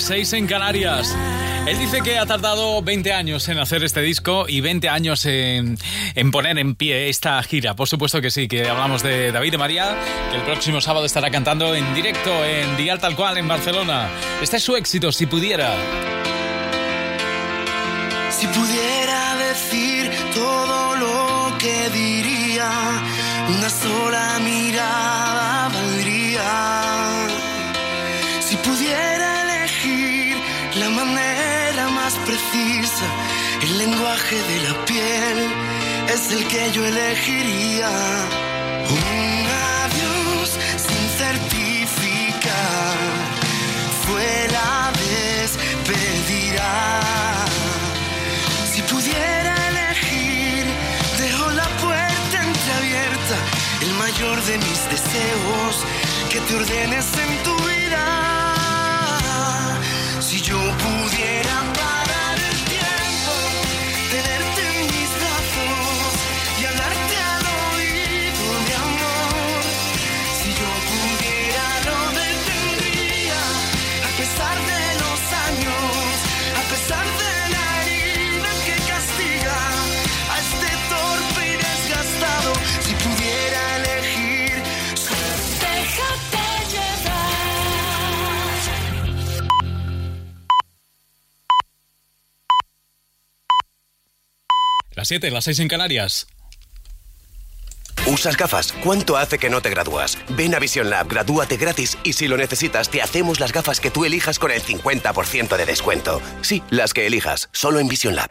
7, las 6 en Canarias. Él dice que ha tardado 20 años en hacer este disco y 20 años en, poner en pie esta gira. Por supuesto que sí, que hablamos de David de María, que el próximo sábado estará cantando en directo en Dial Tal Cual en Barcelona. Este es su éxito, si pudiera. Si pudiera decir todo lo que diría, una sola mirada lenguaje de la piel es el que yo elegiría. Un adiós sin certificar fue la despedida. Si pudiera elegir, dejo la puerta entreabierta, el mayor de mis deseos, que te ordenes en tu vida. 7, las 6 en Canarias. ¿Usas gafas? ¿Cuánto hace que no te gradúas? Ven a Vision Lab, gradúate gratis y si lo necesitas te hacemos las gafas que tú elijas con el 50% de descuento. Sí, las que elijas, solo en Vision Lab.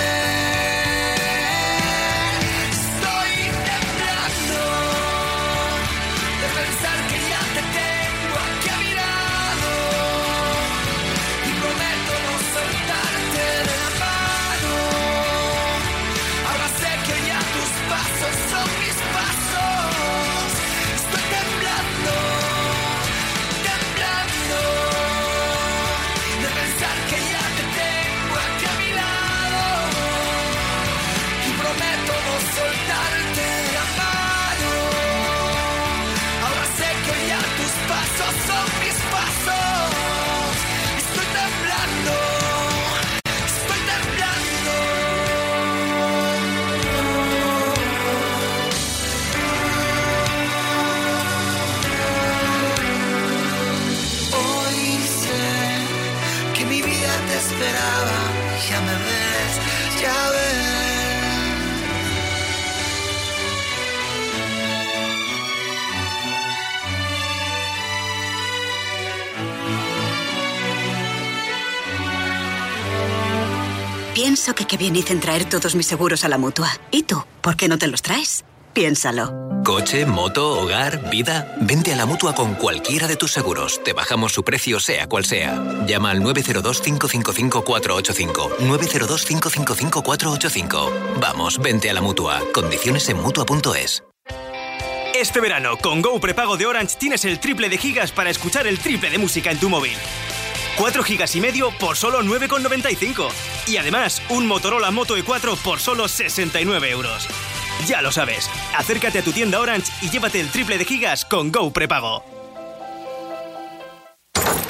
Qué bien hice en traer todos mis seguros a la mutua. ¿Y tú? ¿Por qué no te los traes? Piénsalo. Coche, moto, hogar, vida. Vente a la mutua con cualquiera de tus seguros. Te bajamos su precio, sea cual sea. Llama al 902-555-485. 902-555-485. Vamos, vente a la mutua. Condiciones en mutua.es. Este verano, con Go Prepago de Orange tienes el triple de gigas para escuchar el triple de música en tu móvil. 4 gigas y medio por solo 9,95. Y además, un Motorola Moto E4 por solo 69 euros. Ya lo sabes, acércate a tu tienda Orange y llévate el triple de gigas con Go Prepago.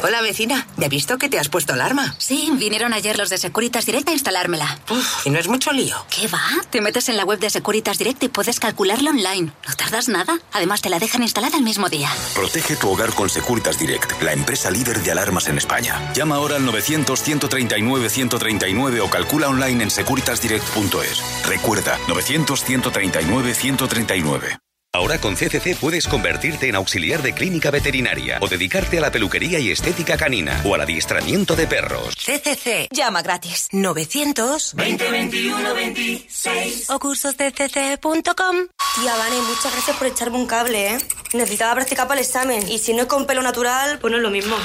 Hola vecina, ¿ya he visto que te has puesto alarma? Sí, vinieron ayer los de Securitas Direct a instalármela. Uf, y no es mucho lío. ¿Qué va? Te metes en la web de Securitas Direct y puedes calcularlo online. No tardas nada. Además, te la dejan instalada el mismo día. Protege tu hogar con Securitas Direct, la empresa líder de alarmas en España. Llama ahora al 900-139-139 o calcula online en securitasdirect.es. Recuerda, 900-139-139. Ahora con CCC puedes convertirte en auxiliar de clínica veterinaria o dedicarte a la peluquería y estética canina o al adiestramiento de perros. CCC. Llama gratis. 900 2021 26 o cursosdcc.com. Tía, Vane, muchas gracias por echarme un cable, ¿eh? Necesitaba practicar para el examen y si no es con pelo natural, pues no es lo mismo.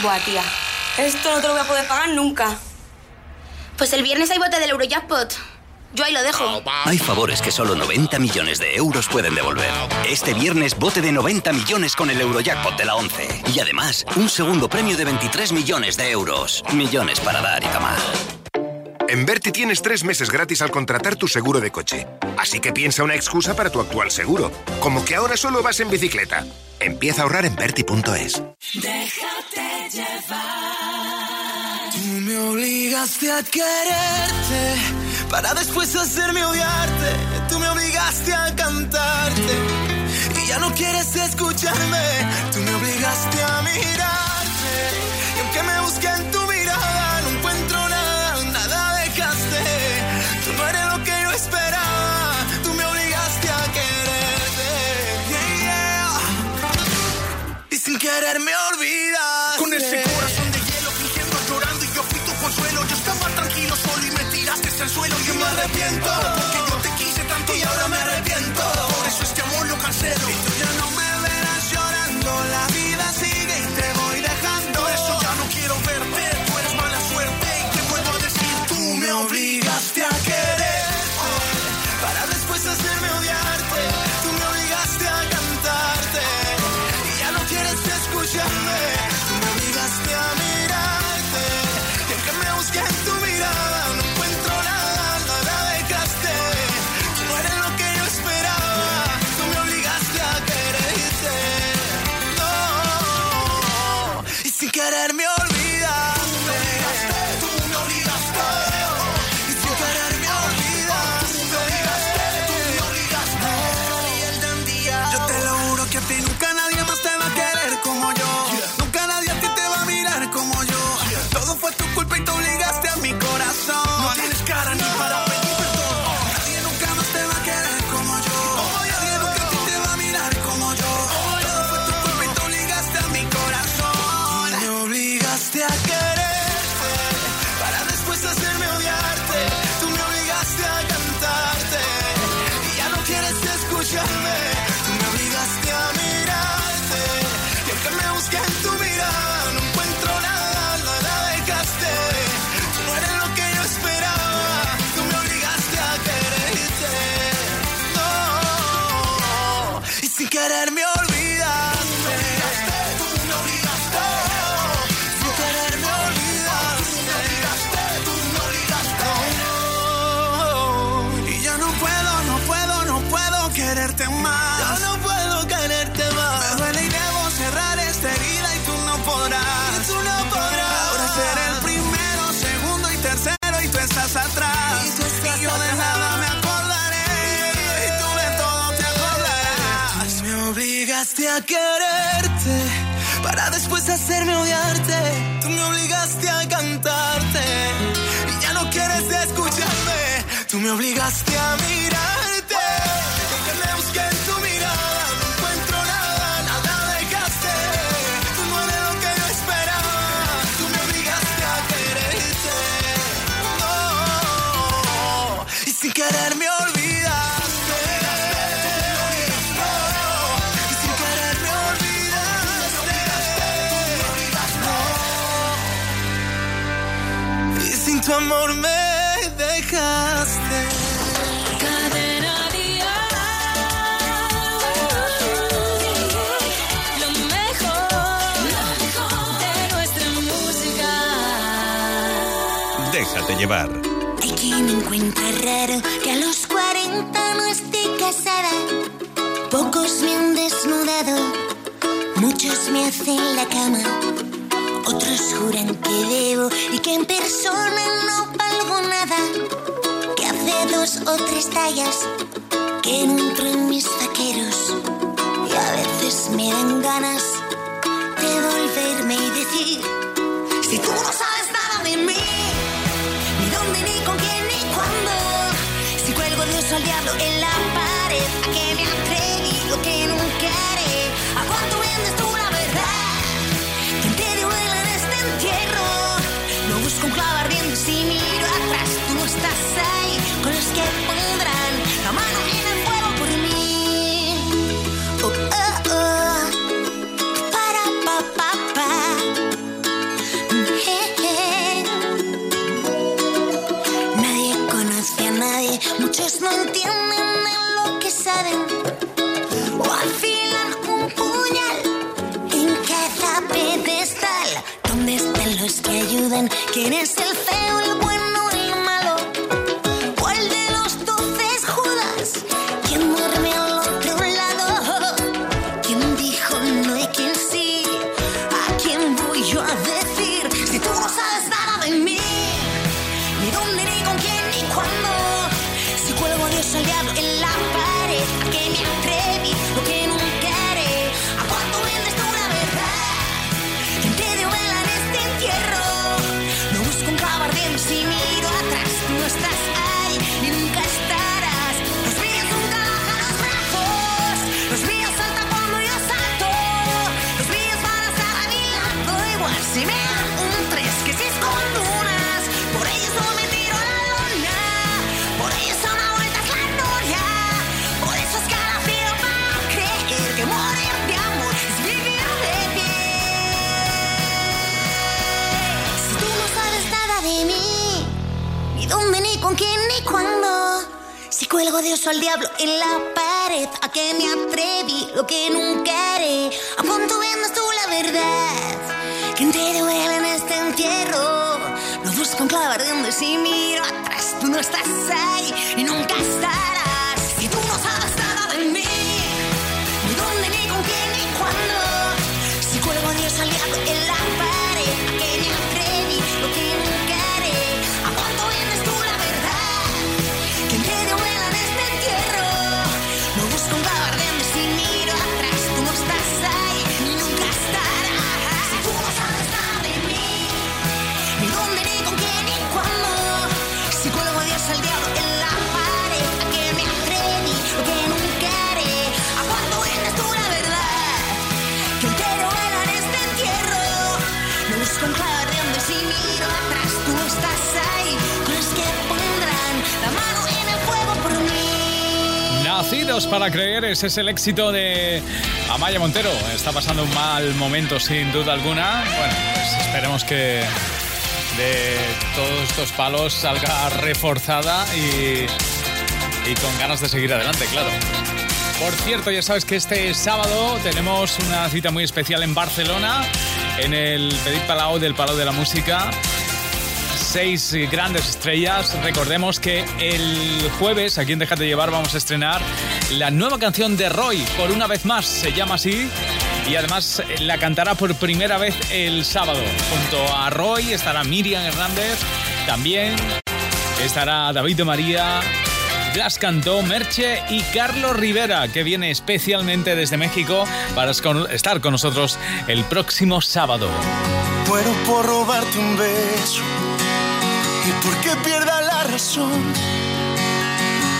Buah, tía. Esto no te lo voy a poder pagar nunca. Pues el viernes hay bote del Eurojackpot. Yo ahí lo dejo. Hay favores que solo 90 millones de euros pueden devolver. Este viernes bote de 90 millones con el Eurojackpot de la 11. Y además, un segundo premio de 23 millones de euros. Millones para dar y tomar. En Berti tienes tres meses gratis al contratar tu seguro de coche. Así que piensa una excusa para tu actual seguro. Como que ahora solo vas en bicicleta. Empieza a ahorrar en Berti.es. Déjate llevar. Tú me obligaste a quererte para después hacerme odiarte. Tú me obligaste a cantarte y ya no quieres escucharme. Tú me obligaste a mirarte y aunque me busque en tu arrepiento. Quererte para después hacerme odiarte. Tú me obligaste a cantarte y ya no quieres escucharme. Tú me obligaste a mirarte. Tu amor me dejaste. Cadena Dial. Lo mejor de nuestra música. Déjate llevar. Hay quien me encuentra raro que a los 40 no esté casada. Pocos me han desnudado, muchos me hacen la cama. Otros juran que debo y que en persona no valgo nada. Que hace dos o tres tallas que no entro en mis vaqueros. Y a veces me dan ganas de volverme y decir: Si tú no sabes nada de mí ni dónde, ni con quién, ni cuándo. Si cuelgo Dios al diablo en la pared, a qué me atreví, lo que que ayudan? ¿Quién es el feo, el bueno, el Cuelgo o al diablo en la pared, a qué me atreví, lo que nunca haré. ¿A cuánto vendes tú la verdad? ¿Quién te duele en este entierro? Lo busco en clavo ardiendo y si miro atrás, tú no estás ahí y nunca estarás. Para creer, ese es el éxito de Amaya Montero. Está pasando un mal momento sin duda alguna. Bueno, pues esperemos que de todos estos palos salga reforzada y, y con ganas de seguir adelante, claro. Por cierto, ya sabes que este sábado tenemos una cita muy especial en Barcelona, en el Petit Palau del Palau de la Música. Seis grandes estrellas. Recordemos que el jueves, aquí en Déjate Llevar, vamos a estrenar la nueva canción de Roy, por una vez más, se llama así. Y además la cantará por primera vez el sábado. Junto a Roy estará Miriam Hernández, también estará David de María, Blas Cantó, Merche y Carlos Rivera, que viene especialmente desde México para estar con nosotros el próximo sábado. Muero por robarte un beso y porque pierda la razón.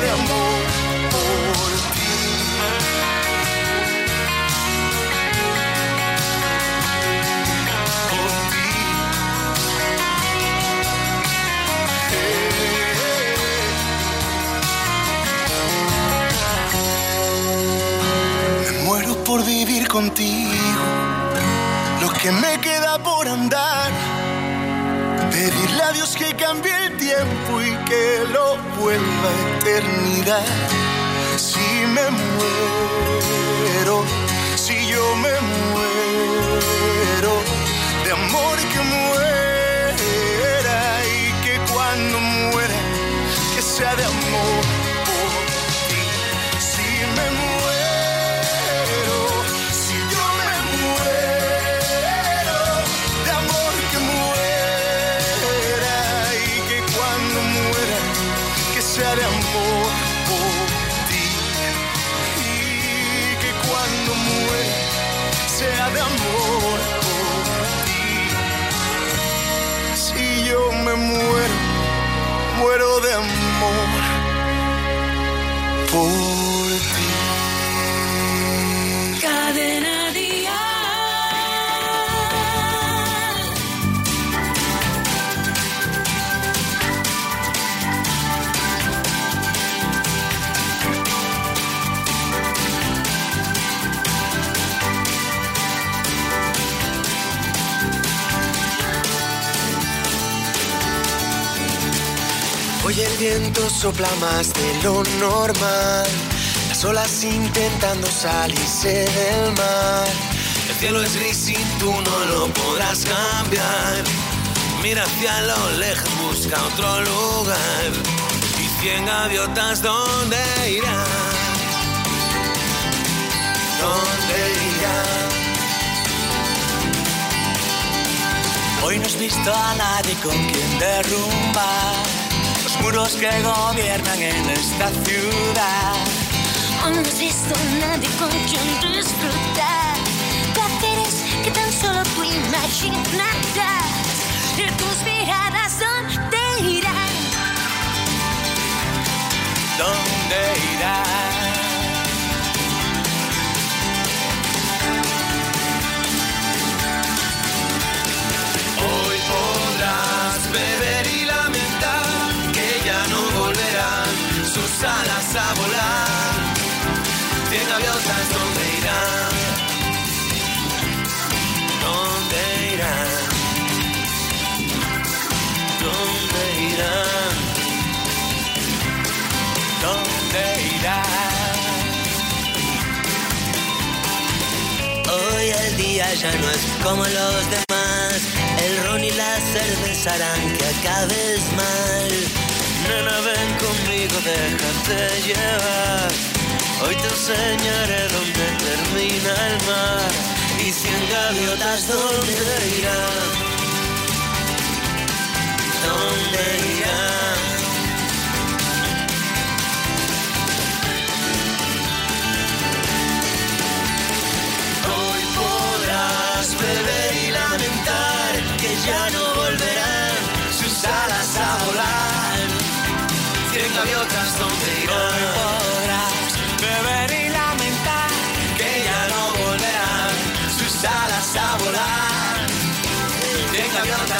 de amor por ti. Por ti. Me muero por vivir contigo, lo que me queda por andar. Pedirle a Dios que cambie el tiempo y que lo vuelva a eternidad. Si me muero, si yo me muero, de amor que muera y que cuando muera, que sea de amor por viento sopla más de lo normal. Las olas intentando salirse del mar. El cielo es gris y tú no lo podrás cambiar. Mira hacia lo lejos, busca otro lugar. Y cien gaviotas, ¿dónde irán? ¿Dónde irán? Hoy no has visto a nadie con quien derrumbar los muros que gobiernan en esta ciudad. Hoy no has visto nadie con quien disfrutar placeres que tan solo tú imaginarás. Y tus miradas, ¿dónde irán? ¿Dónde irán? A volar. Cien gaviotas, ¿dónde irán? ¿Dónde irán? ¿Dónde irán? ¿Dónde irán? Hoy el día ya no es como los demás. El ron y la cerveza harán que acabes mal. Nena, ven conmigo, déjate llevar. Hoy te enseñaré dónde termina el mar y cien gaviotas dónde irán. ¿Dónde irán? Hoy podrás beber y lamentar que ya no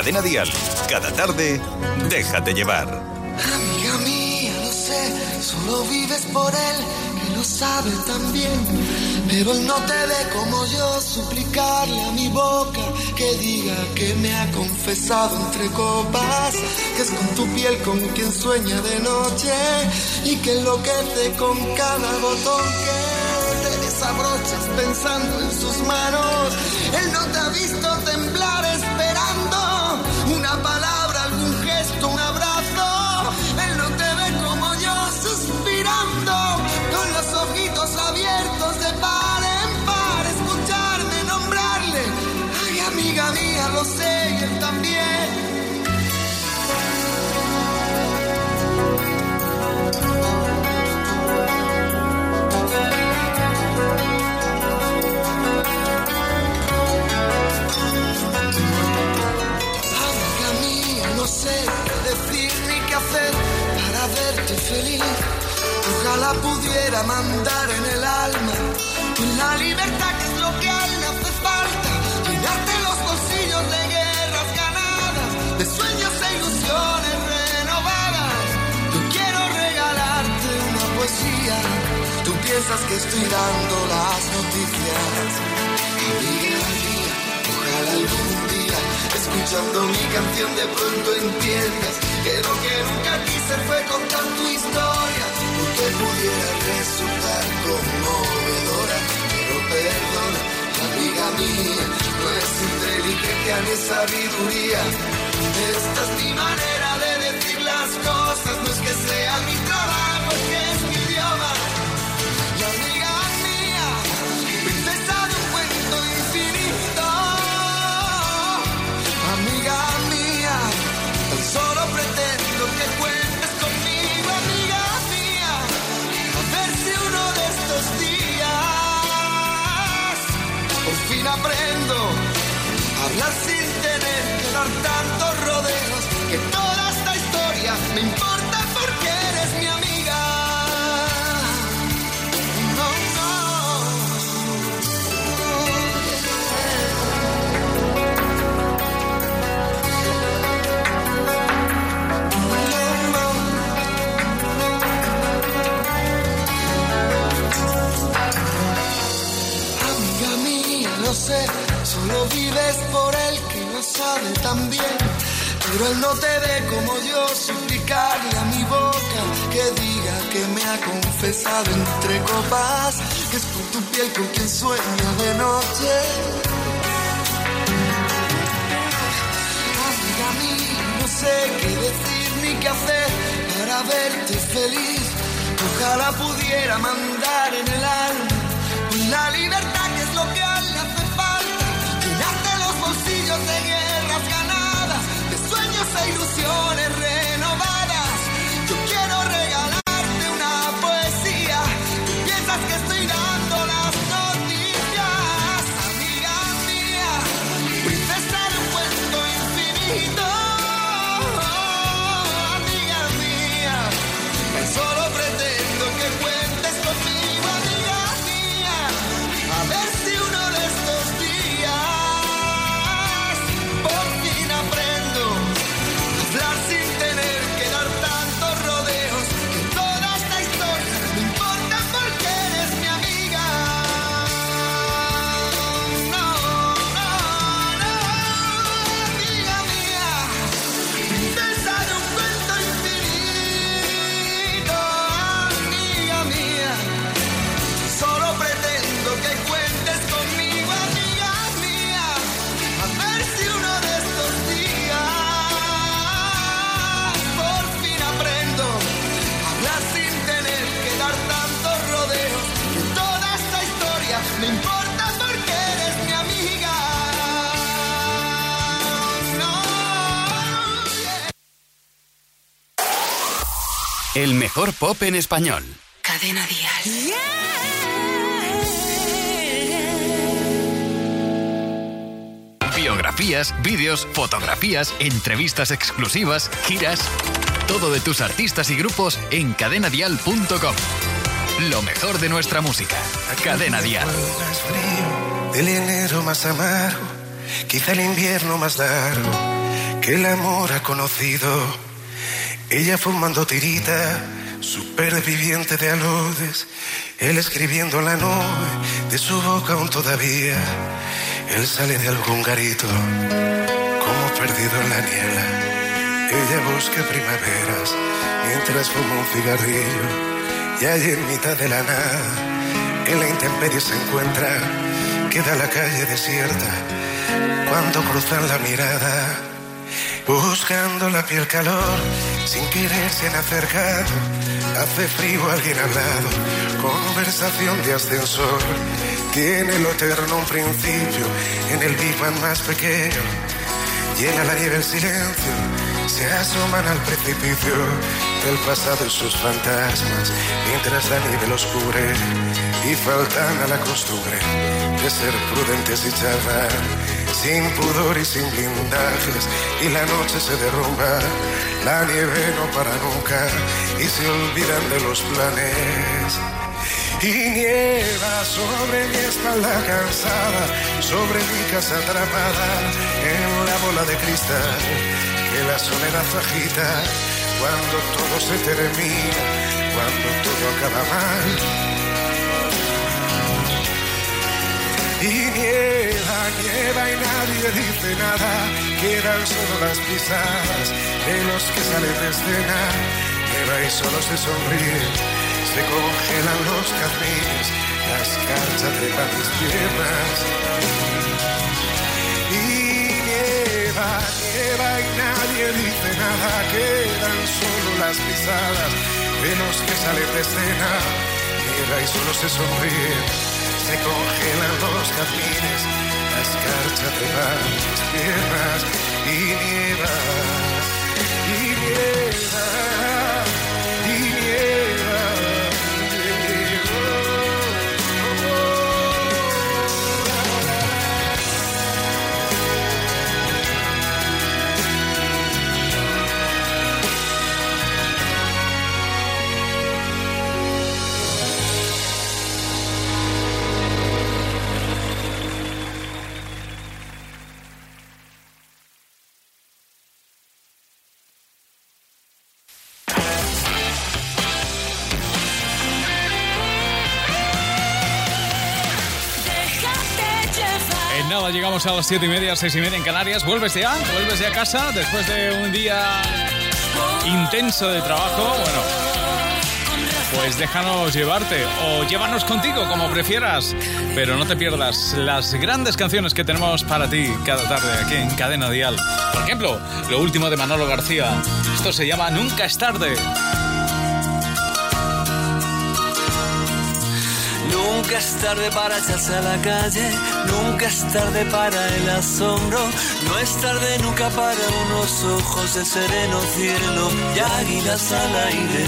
Cadena Dial. Cada tarde, déjate llevar. Amiga mía, lo sé, solo vives por él, que lo sabe también. Pero él no te ve como yo, suplicarle a mi boca que diga que me ha confesado entre copas, que es con tu piel con quien sueña de noche y que enloquece con cada botón que abrochas pensando en sus manos. Él no te ha visto temblar. Esta vives por él que lo sabe tan bien. Pero él no te ve como yo, suplicarle a mi boca que diga que me ha confesado entre copas, que es por tu piel con quien sueño de noche. Amiga mía, no sé qué decir ni qué hacer para verte feliz. Ojalá pudiera mandar en el alma la libertad que es lo que castillos de guerras ganadas, de sueños e ilusiones renovadas. El mejor pop en español. Cadena Dial. Biografías, vídeos, fotografías, entrevistas exclusivas, giras. Todo de tus artistas y grupos en cadenadial.com. Lo mejor de nuestra música. Cadena Dial. El enero más amargo, quizá el invierno más largo que el amor ha conocido. Ella fumando tirita, superviviente de aludes, él escribiendo en la nube de su boca aún todavía. Él sale de algún garito, como perdido en la niebla. Ella busca primaveras mientras fuma un cigarrillo. Y allí en mitad de la nada, en la intemperie se encuentra, queda la calle desierta. Cuando cruzan la mirada, buscando la piel calor, sin querer se han acercado. Hace frío alguien al lado, conversación de ascensor. Tiene lo eterno un principio en el Big más pequeño. Llena la nieve el silencio, se asoman al precipicio del pasado y sus fantasmas, mientras la nieve los cubre y faltan a la costumbre de ser prudentes y charlar, sin pudor y sin blindajes, y la noche se derrumba, la nieve no para nunca y se olvidan de los planes. Y nieva sobre mi espalda cansada, sobre mi casa atrapada en la bola de cristal que la soledad agita cuando todo se termina, cuando todo acaba mal. Y nieva, nieva y nadie dice nada, quedan solo las pisadas de los que salen de escena. Nieva y solo se sonríe, se congelan los jazmines, las carchas trepan mis piernas. Y nieva y nadie dice nada, quedan solo las pisadas de los que salen de escena. Nieva y solo se sonríe, se congelan los jazmines, la escarcha trepan mis piernas y nieva, y nieva, llegamos a las 7 y media, 6 y media en Canarias. ¿Vuelves ya? ¿Vuelves ya a casa después de un día intenso de trabajo? Bueno, pues déjanos llevarte o llévanos contigo, como prefieras. Pero no te pierdas las grandes canciones que tenemos para ti cada tarde aquí en Cadena Dial. Por ejemplo, lo último de Manolo García. Esto se llama Nunca es tarde. Nunca es tarde para echarse a la calle, nunca es tarde para el asombro, no es tarde nunca para unos ojos de sereno cielo y águilas al aire.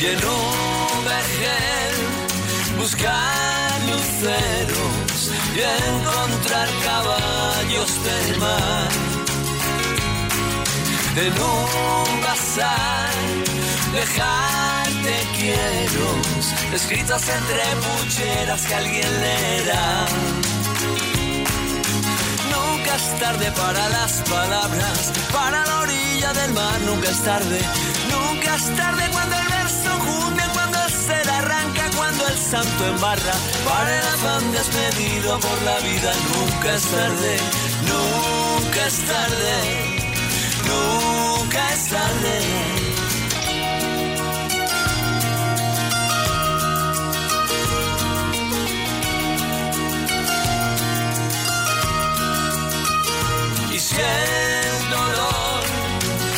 Lleno vergel, buscar luceros y encontrar caballos del mar de un bazar, dejarte quiero, escritas entre pucheras que alguien leerá. Nunca es tarde para las palabras, para la orilla del mar, nunca es tarde, nunca es tarde cuando el verso junte, cuando el ser arranca, cuando el santo embarra, para el afán despedido por la vida, nunca es tarde, nunca es tarde nunca es tarde. Y si el dolor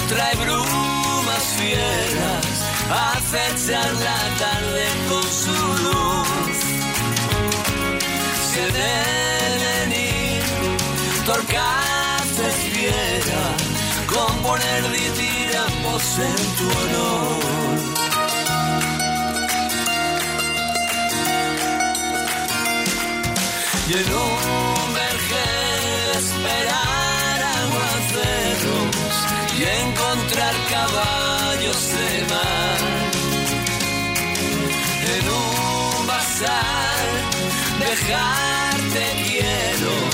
trae brumas fieras, acechan la tarde con su luz. Se deben ir, torcar prefiera componer diríamos en tu honor. Y en un vergel esperar aguaceros y encontrar caballos de mar. En un bazar dejarte quiero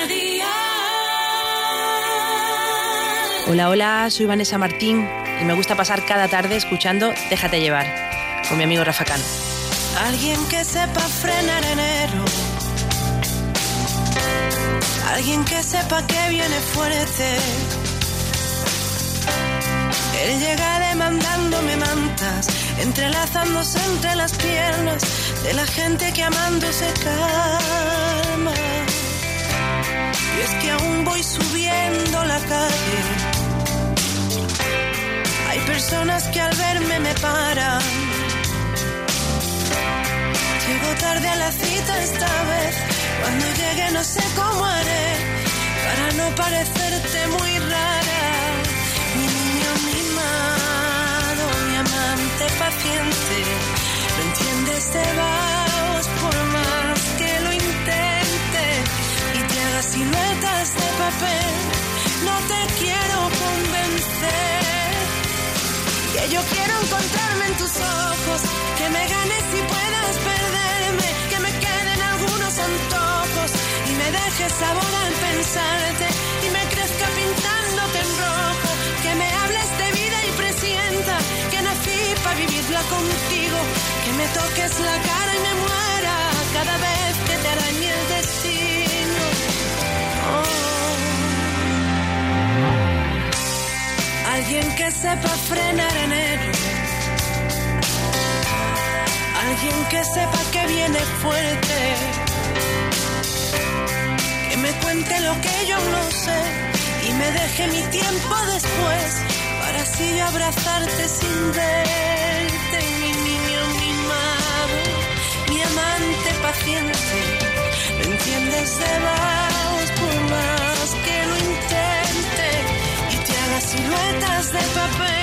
Hola, hola, soy Vanessa Martín y me gusta pasar cada tarde escuchando Déjate llevar con mi amigo Rafa Cano. Alguien que sepa frenar enero. Alguien que sepa que viene fuerte. Él llega demandándome mantas, entrelazándose entre las piernas de la gente que amando se calma. Y es que aún voy subiendo la calle. Hay personas que al verme me paran. Llego tarde a la cita esta vez. Cuando llegue no sé cómo haré para no parecerte muy rara. Mi niño mimado, mi amante paciente. No entiendes de vagos por más que lo intente y te haga siluetas de papel. No te quiero convencer. Que yo quiero encontrarme en tus ojos, que me ganes y puedas perderme, que me queden algunos antojos y me dejes sabor al pensarte y me crezca pintándote en rojo, que me hables de vida y presienta que nací para vivirla contigo, que me toques la cara y me muera cada vez que te arañe el destino. Oh. Alguien que sepa frenar enero. Alguien que sepa que viene fuerte. Que me cuente lo que yo no sé y me deje mi tiempo después para así abrazarte sin verte. Mi niño mimado, mi amante paciente. No entiendes de vagos por más que lo intente y te haga siluetas de papel.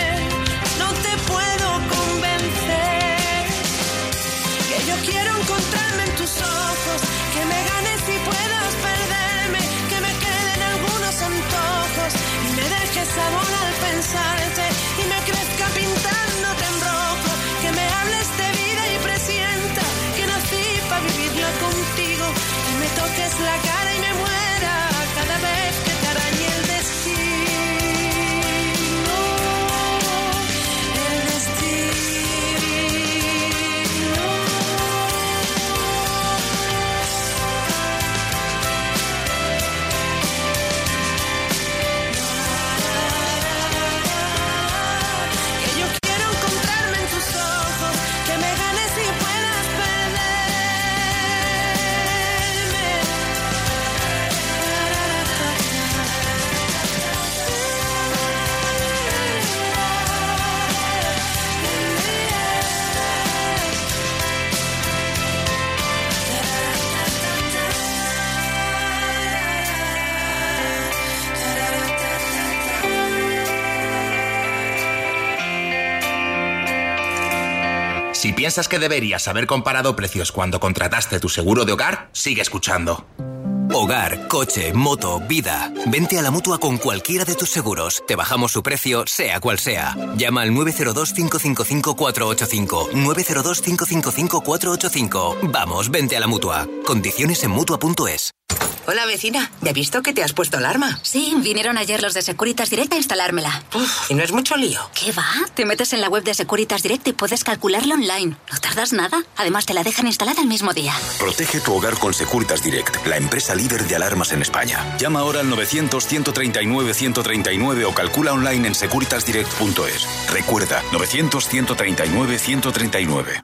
Piensas que deberías haber comparado precios cuando contrataste tu seguro de hogar, sigue escuchando. Hogar, coche, moto, vida. Vente a la mutua con cualquiera de tus seguros. Te bajamos su precio, sea cual sea. Llama al 902-555-485. 902-555-485. Vamos, vente a la mutua. Condiciones en mutua.es. Hola vecina, ¿ya he visto que te has puesto alarma? Sí, vinieron ayer los de Securitas Direct a instalármela. Uf, y no es mucho lío. ¿Qué va? Te metes en la web de Securitas Direct y puedes calcularlo online. No tardas nada. Además, te la dejan instalada el mismo día. Protege tu hogar con Securitas Direct, la empresa líder de alarmas en España. Llama ahora al 900-139-139 o calcula online en securitasdirect.es. Recuerda, 900-139-139.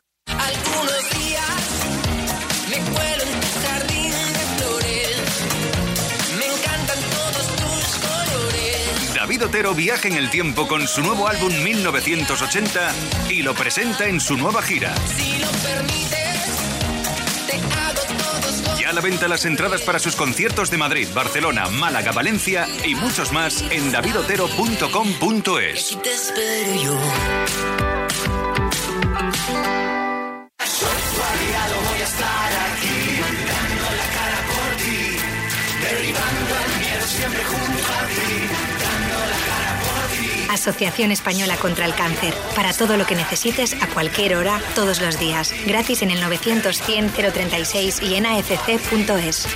David Otero viaja en el tiempo con su nuevo álbum 1980 y lo presenta en su nueva gira. Si lo permites, te hago todos los Ya a la venta las entradas para sus conciertos de Madrid, Barcelona, Málaga, Valencia y muchos más en davidotero.com.es. Aquí te espero yo. Asociación Española contra el Cáncer. Para todo lo que necesites, a cualquier hora, todos los días. Gratis en el 900-100-036 y en afc.es.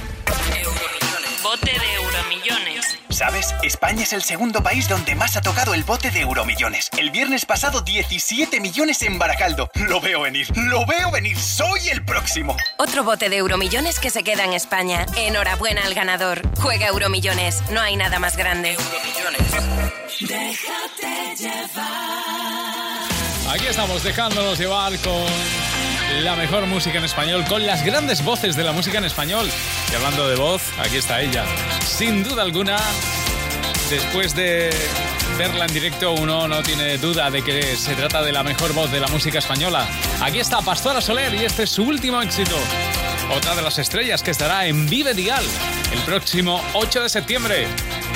¿Sabes? España es el segundo país donde más ha tocado el bote de Euromillones. El viernes pasado 17 millones en Baracaldo. Lo veo venir, lo veo venir. Soy el próximo. Otro bote de Euromillones que se queda en España. Enhorabuena al ganador. Juega Euromillones. No hay nada más grande. Déjate llevar. Aquí estamos dejándonos llevar con la mejor música en español, con las grandes voces de la música en español. Y hablando de voz, aquí está ella. Sin duda alguna, después de verla en directo, uno no tiene duda de que se trata de la mejor voz de la música española. Aquí está Pastora Soler y este es su último éxito. Otra de las estrellas que estará en Vive Dial el próximo 8 de septiembre.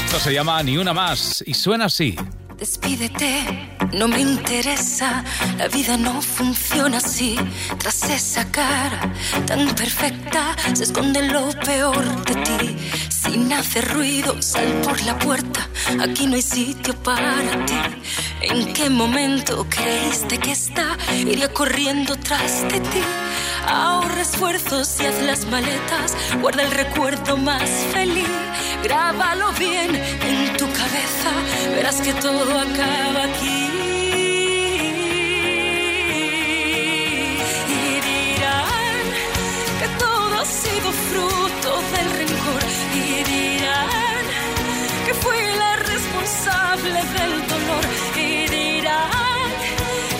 Esto se llama Ni Una Más y suena así. Despídete, no me interesa, la vida no funciona así. Tras esa cara tan perfecta se esconde lo peor de ti. Sin hacer ruido, sal por la puerta, aquí no hay sitio para ti. ¿En qué momento creíste que esta iría corriendo tras de ti? Ahorra esfuerzos y haz las maletas, guarda el recuerdo más feliz. Grábalo bien en tu cabeza, verás que todo acaba aquí. Y dirán que todo ha sido fruto del rencor. Y dirán responsable del dolor. Y dirán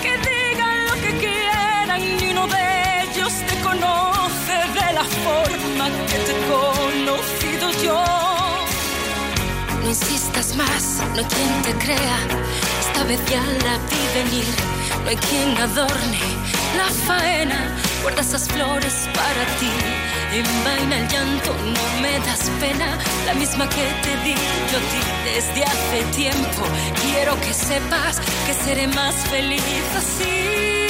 que digan lo que quieran, ni uno de ellos te conoce de la forma que te he conocido yo. No insistas más, no hay quien te crea. Esta vez ya la vi venir. No hay quien adorne la faena. Guarda esas flores para ti. Envaina el llanto, no me das pena. La misma que te di yo ti desde hace tiempo. Quiero que sepas que seré más feliz así.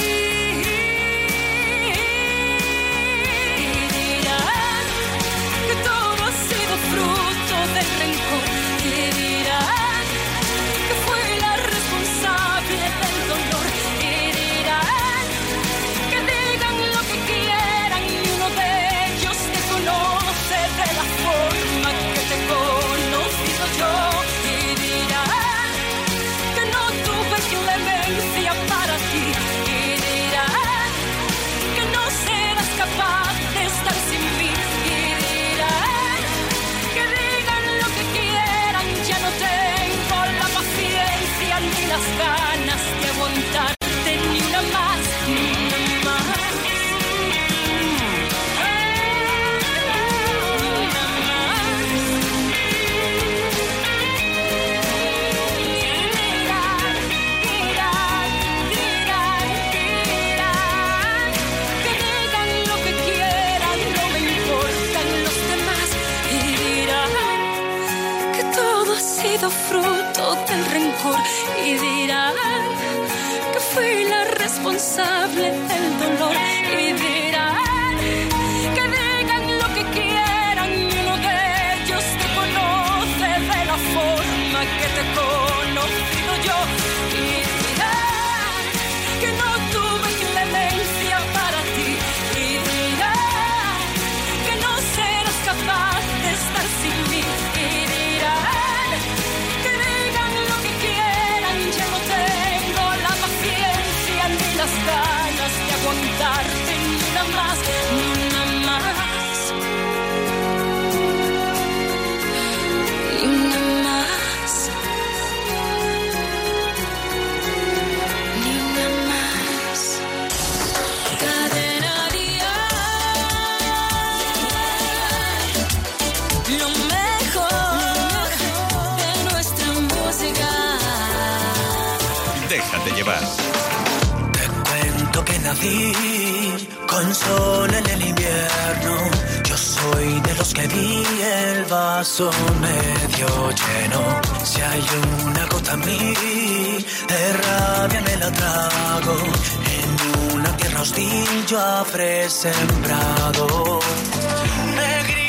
Vaso medio lleno. Si hay una gota en mí, de rabia me la trago. En una tierra hostil yo habré sembrado. Me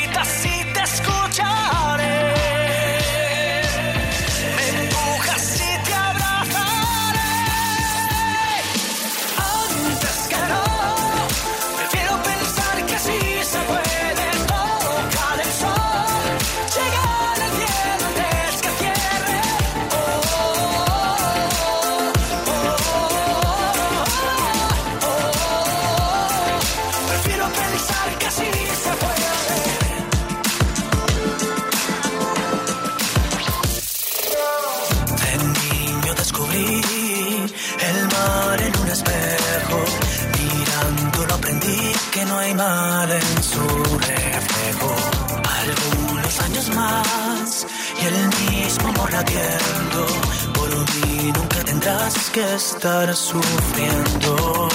latiendo. Por mí nunca tendrás que estar sufriendo.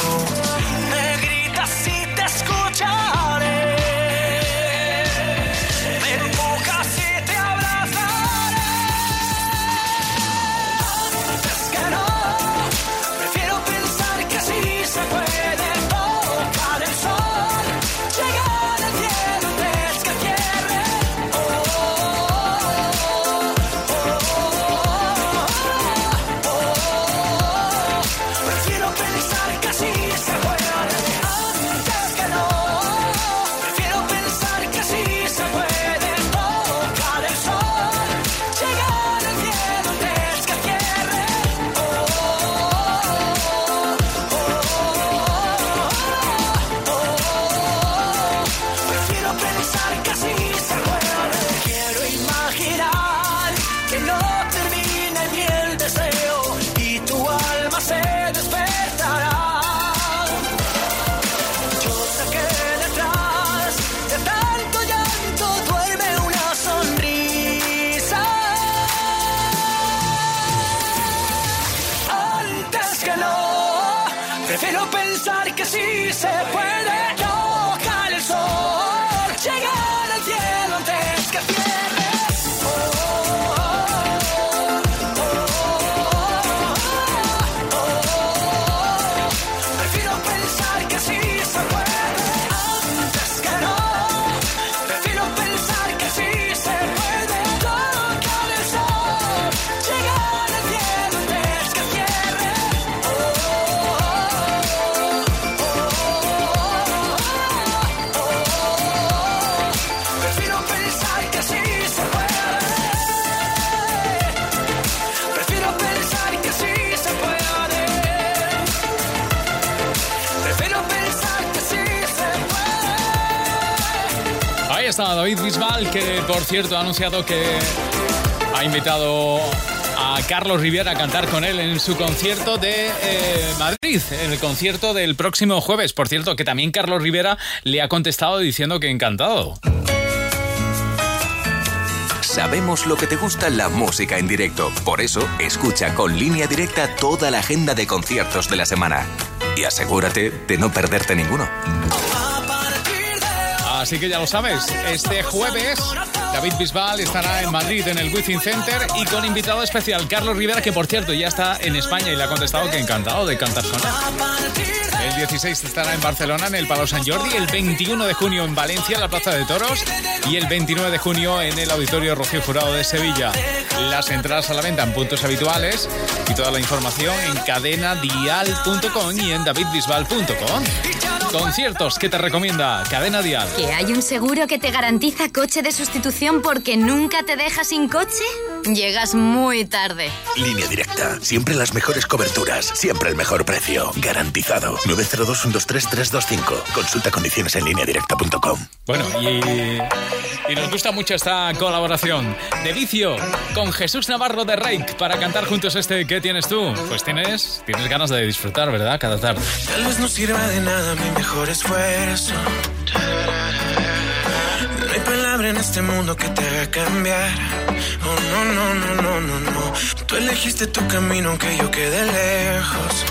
Cierto ha anunciado que ha invitado a Carlos Rivera a cantar con él en su concierto de eh, Madrid, en el concierto del próximo jueves. Por cierto, que también Carlos Rivera le ha contestado diciendo que encantado. Sabemos lo que te gusta la música en directo. Por eso, escucha con línea directa toda la agenda de conciertos de la semana. Y asegúrate de no perderte ninguno. Así que ya lo sabes, este jueves David Bisbal estará en Madrid en el Wizzing Center y con invitado especial Carlos Rivera, que por cierto ya está en España y le ha contestado que encantado de cantar con. El 16 estará en Barcelona en el Palau Sant Jordi, el 21 de junio en Valencia en la Plaza de Toros y el 29 de junio en el Auditorio Rocío Jurado de Sevilla. Las entradas a la venta en puntos habituales y toda la información en cadenadial.com y en davidbisbal.com. Conciertos que te recomienda Cadena Dial. ¿Que hay un seguro que te garantiza coche de sustitución porque nunca te deja sin coche? Llegas muy tarde. Línea directa. Siempre las mejores coberturas. Siempre el mejor precio. Garantizado. 902-123-325. Consulta condiciones en lineadirecta.com. Bueno, y, y nos gusta mucho esta colaboración de vicio con Jesús Navarro de Reik para cantar juntos este ¿Qué tienes tú? Pues tienes, tienes ganas de disfrutar, ¿verdad? Cada tarde. Tal vez no sirva de nada mi mejor esfuerzo. En este mundo que te haga cambiar. Oh, no, no, no, no, no, no. Tú elegiste tu camino aunque yo quede lejos.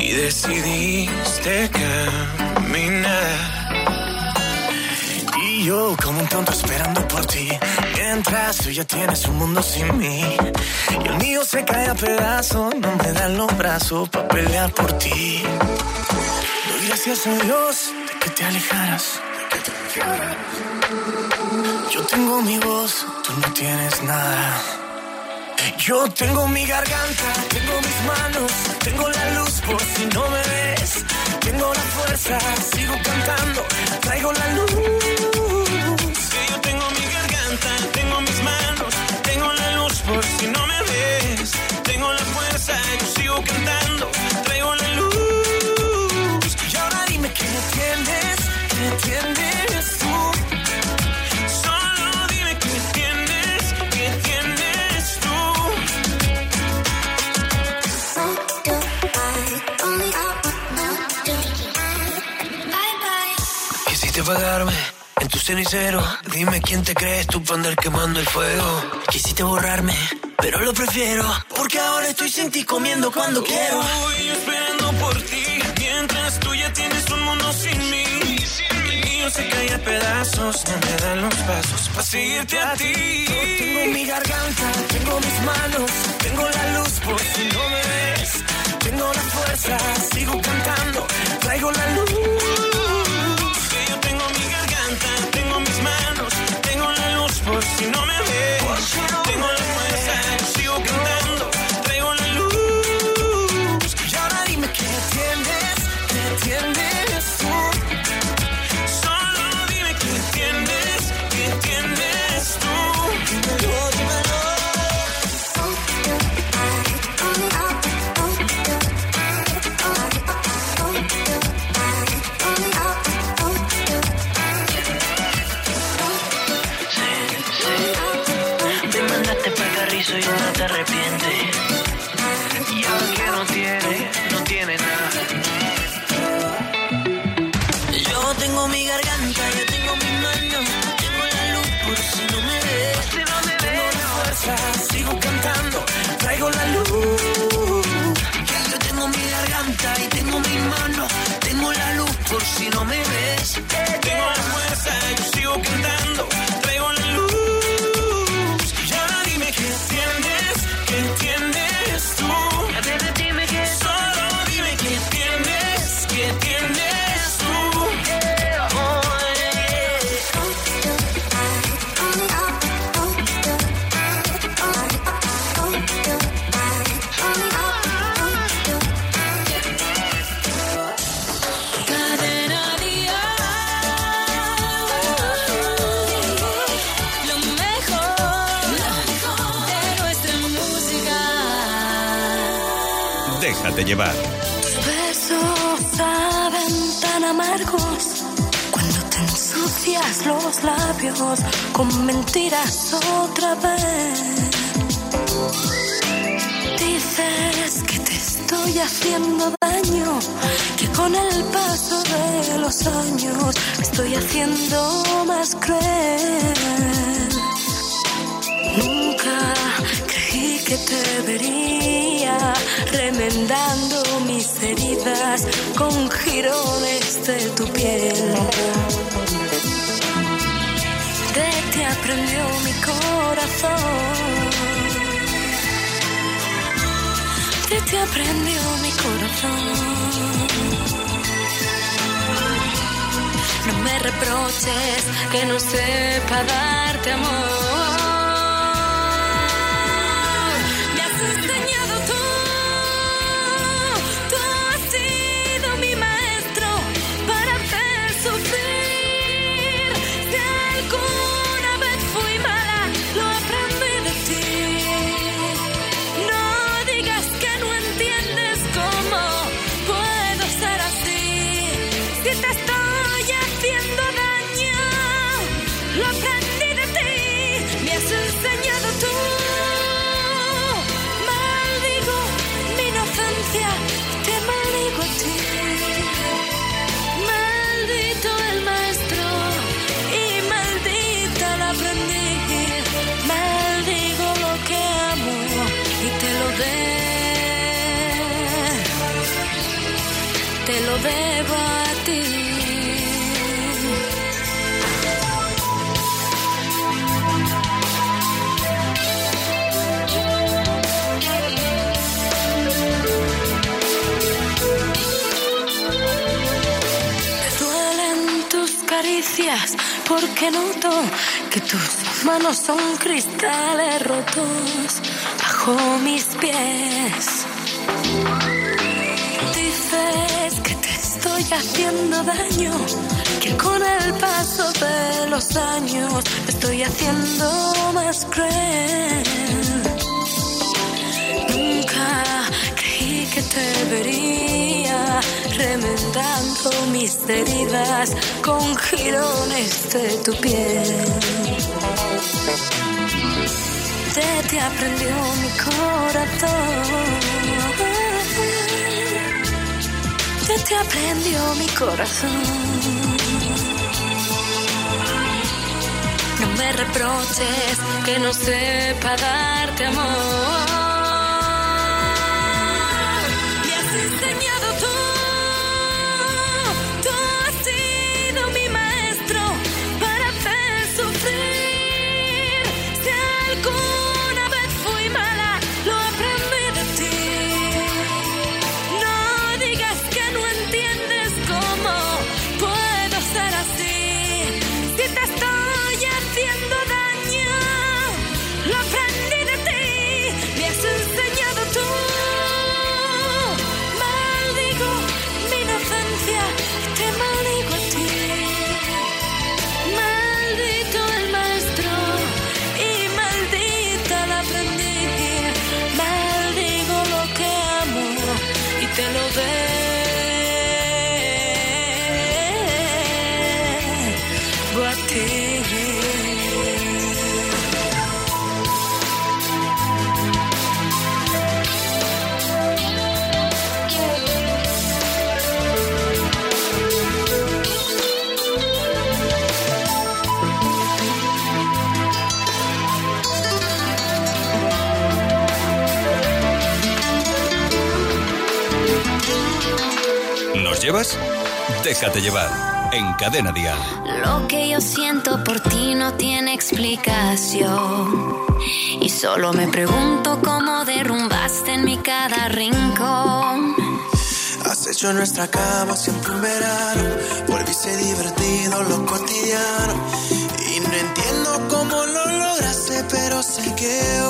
Y decidiste caminar. Y yo como un tonto esperando por ti. Mientras tú ya tienes un mundo sin mí. Y el mío se cae a pedazos. No me dan los brazos para pelear por ti. Doy gracias a Dios de que te alejaras. Yo tengo mi voz, tú no tienes nada. Yo tengo mi garganta, tengo mis manos, tengo la luz por si no me ves. Tengo la fuerza, sigo cantando, traigo la luz. yo tengo mi garganta, tengo mis manos, tengo la luz por si no me ves. Tengo la fuerza, yo sigo cantando, cenicero. Dime quién te crees tú para andar quemando el fuego. Quisiste borrarme, pero lo prefiero. Porque ahora estoy sin ti comiendo cuando quiero. Estoy esperando por ti. Mientras tú ya tienes un mundo sin mí. Mío se cae a pedazos. No me dan los pasos para seguirte a ti. Yo tengo mi garganta, tengo mis manos. Tengo la luz por si no me ves. Tengo la fuerza, sigo cantando. Traigo la luz. Que yo tengo mi garganta, tengo mis manos, tengo la luz por si no me ves. Llevar. besos saben tan amargos cuando te ensucias los labios con mentiras otra vez. Dices que te estoy haciendo daño, que con el paso de los años me estoy haciendo más cruel. Nunca creí que te vería remendando mis heridas con jirones de tu piel. De ti aprendió mi corazón. De ti aprendió mi corazón. No me reproches que no sepa darte amor. porque noto que tus manos son cristales rotos bajo mis pies. Dices que te estoy haciendo daño, que con el paso de los años me estoy haciendo más cruel. Nunca creí que te vería remendando mis heridas con jirones de tu piel. De ti aprendió mi corazón. De ti aprendió mi corazón. No me reproches que no sepa darte amor. Déjate llevar en Cadena Dial. Lo que yo siento por ti no tiene explicación. Y solo me pregunto cómo derrumbaste en mi cada rincón. Has hecho nuestra cama siempre un verano. Volviste divertido lo cotidiano. Y no entiendo cómo lo lograste, pero sé que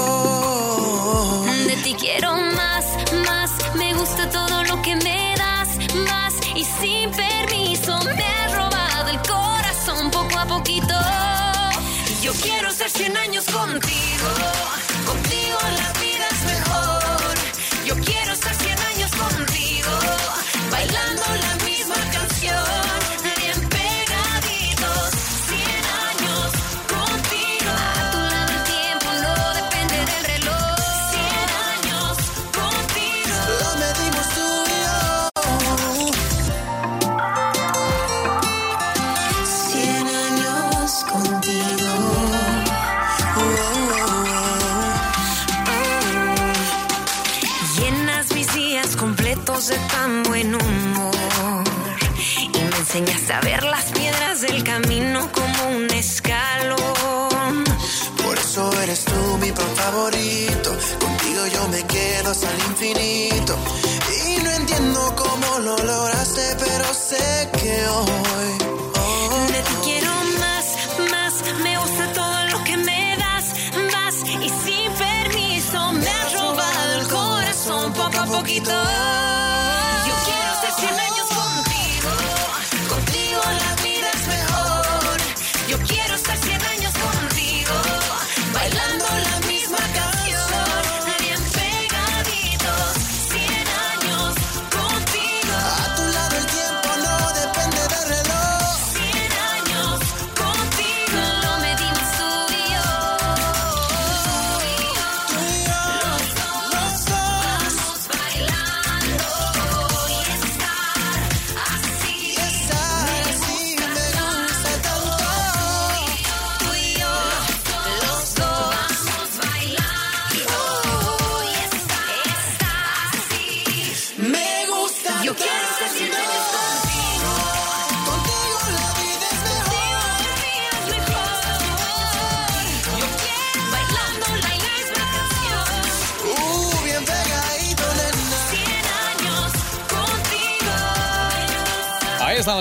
vitória.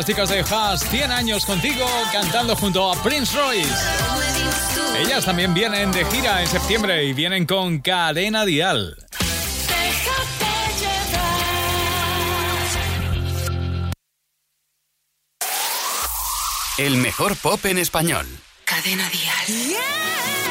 Las chicas de Haas, 100 años contigo, cantando junto a Prince Royce. Ellas también vienen de gira en septiembre y vienen con Cadena Dial. El mejor pop en español. Cadena Dial.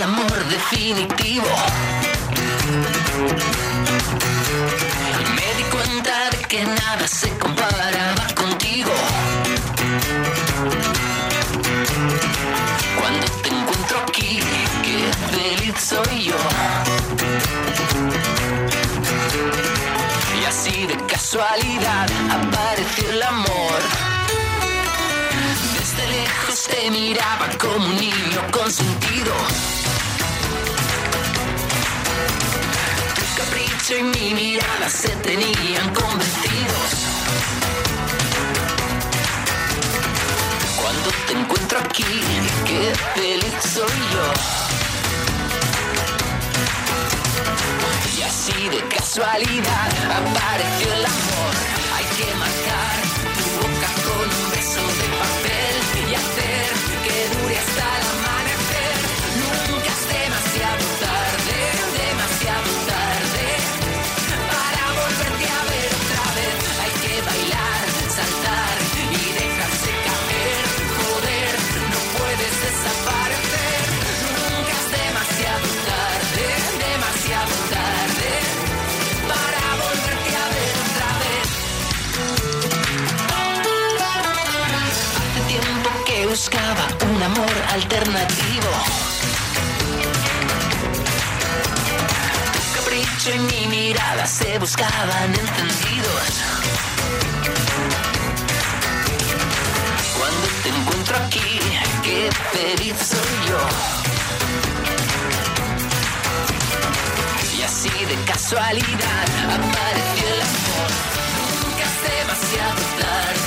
El amor definitivo. Me di cuenta de que nada se comparaba contigo. Cuando te encuentro aquí, qué feliz soy yo. Y así de casualidad apareció el amor. Desde lejos te miraba como un niño consentido. Y mi mirada se tenían convencidos. Cuando te encuentro aquí, qué feliz soy yo. Y así de casualidad apareció el amor. Hay que marcar alternativo. Capricho y mi mirada se buscaban encendidos. Cuando te encuentro aquí, qué feliz soy yo. Y así de casualidad apareció el amor. Nunca es demasiado tarde.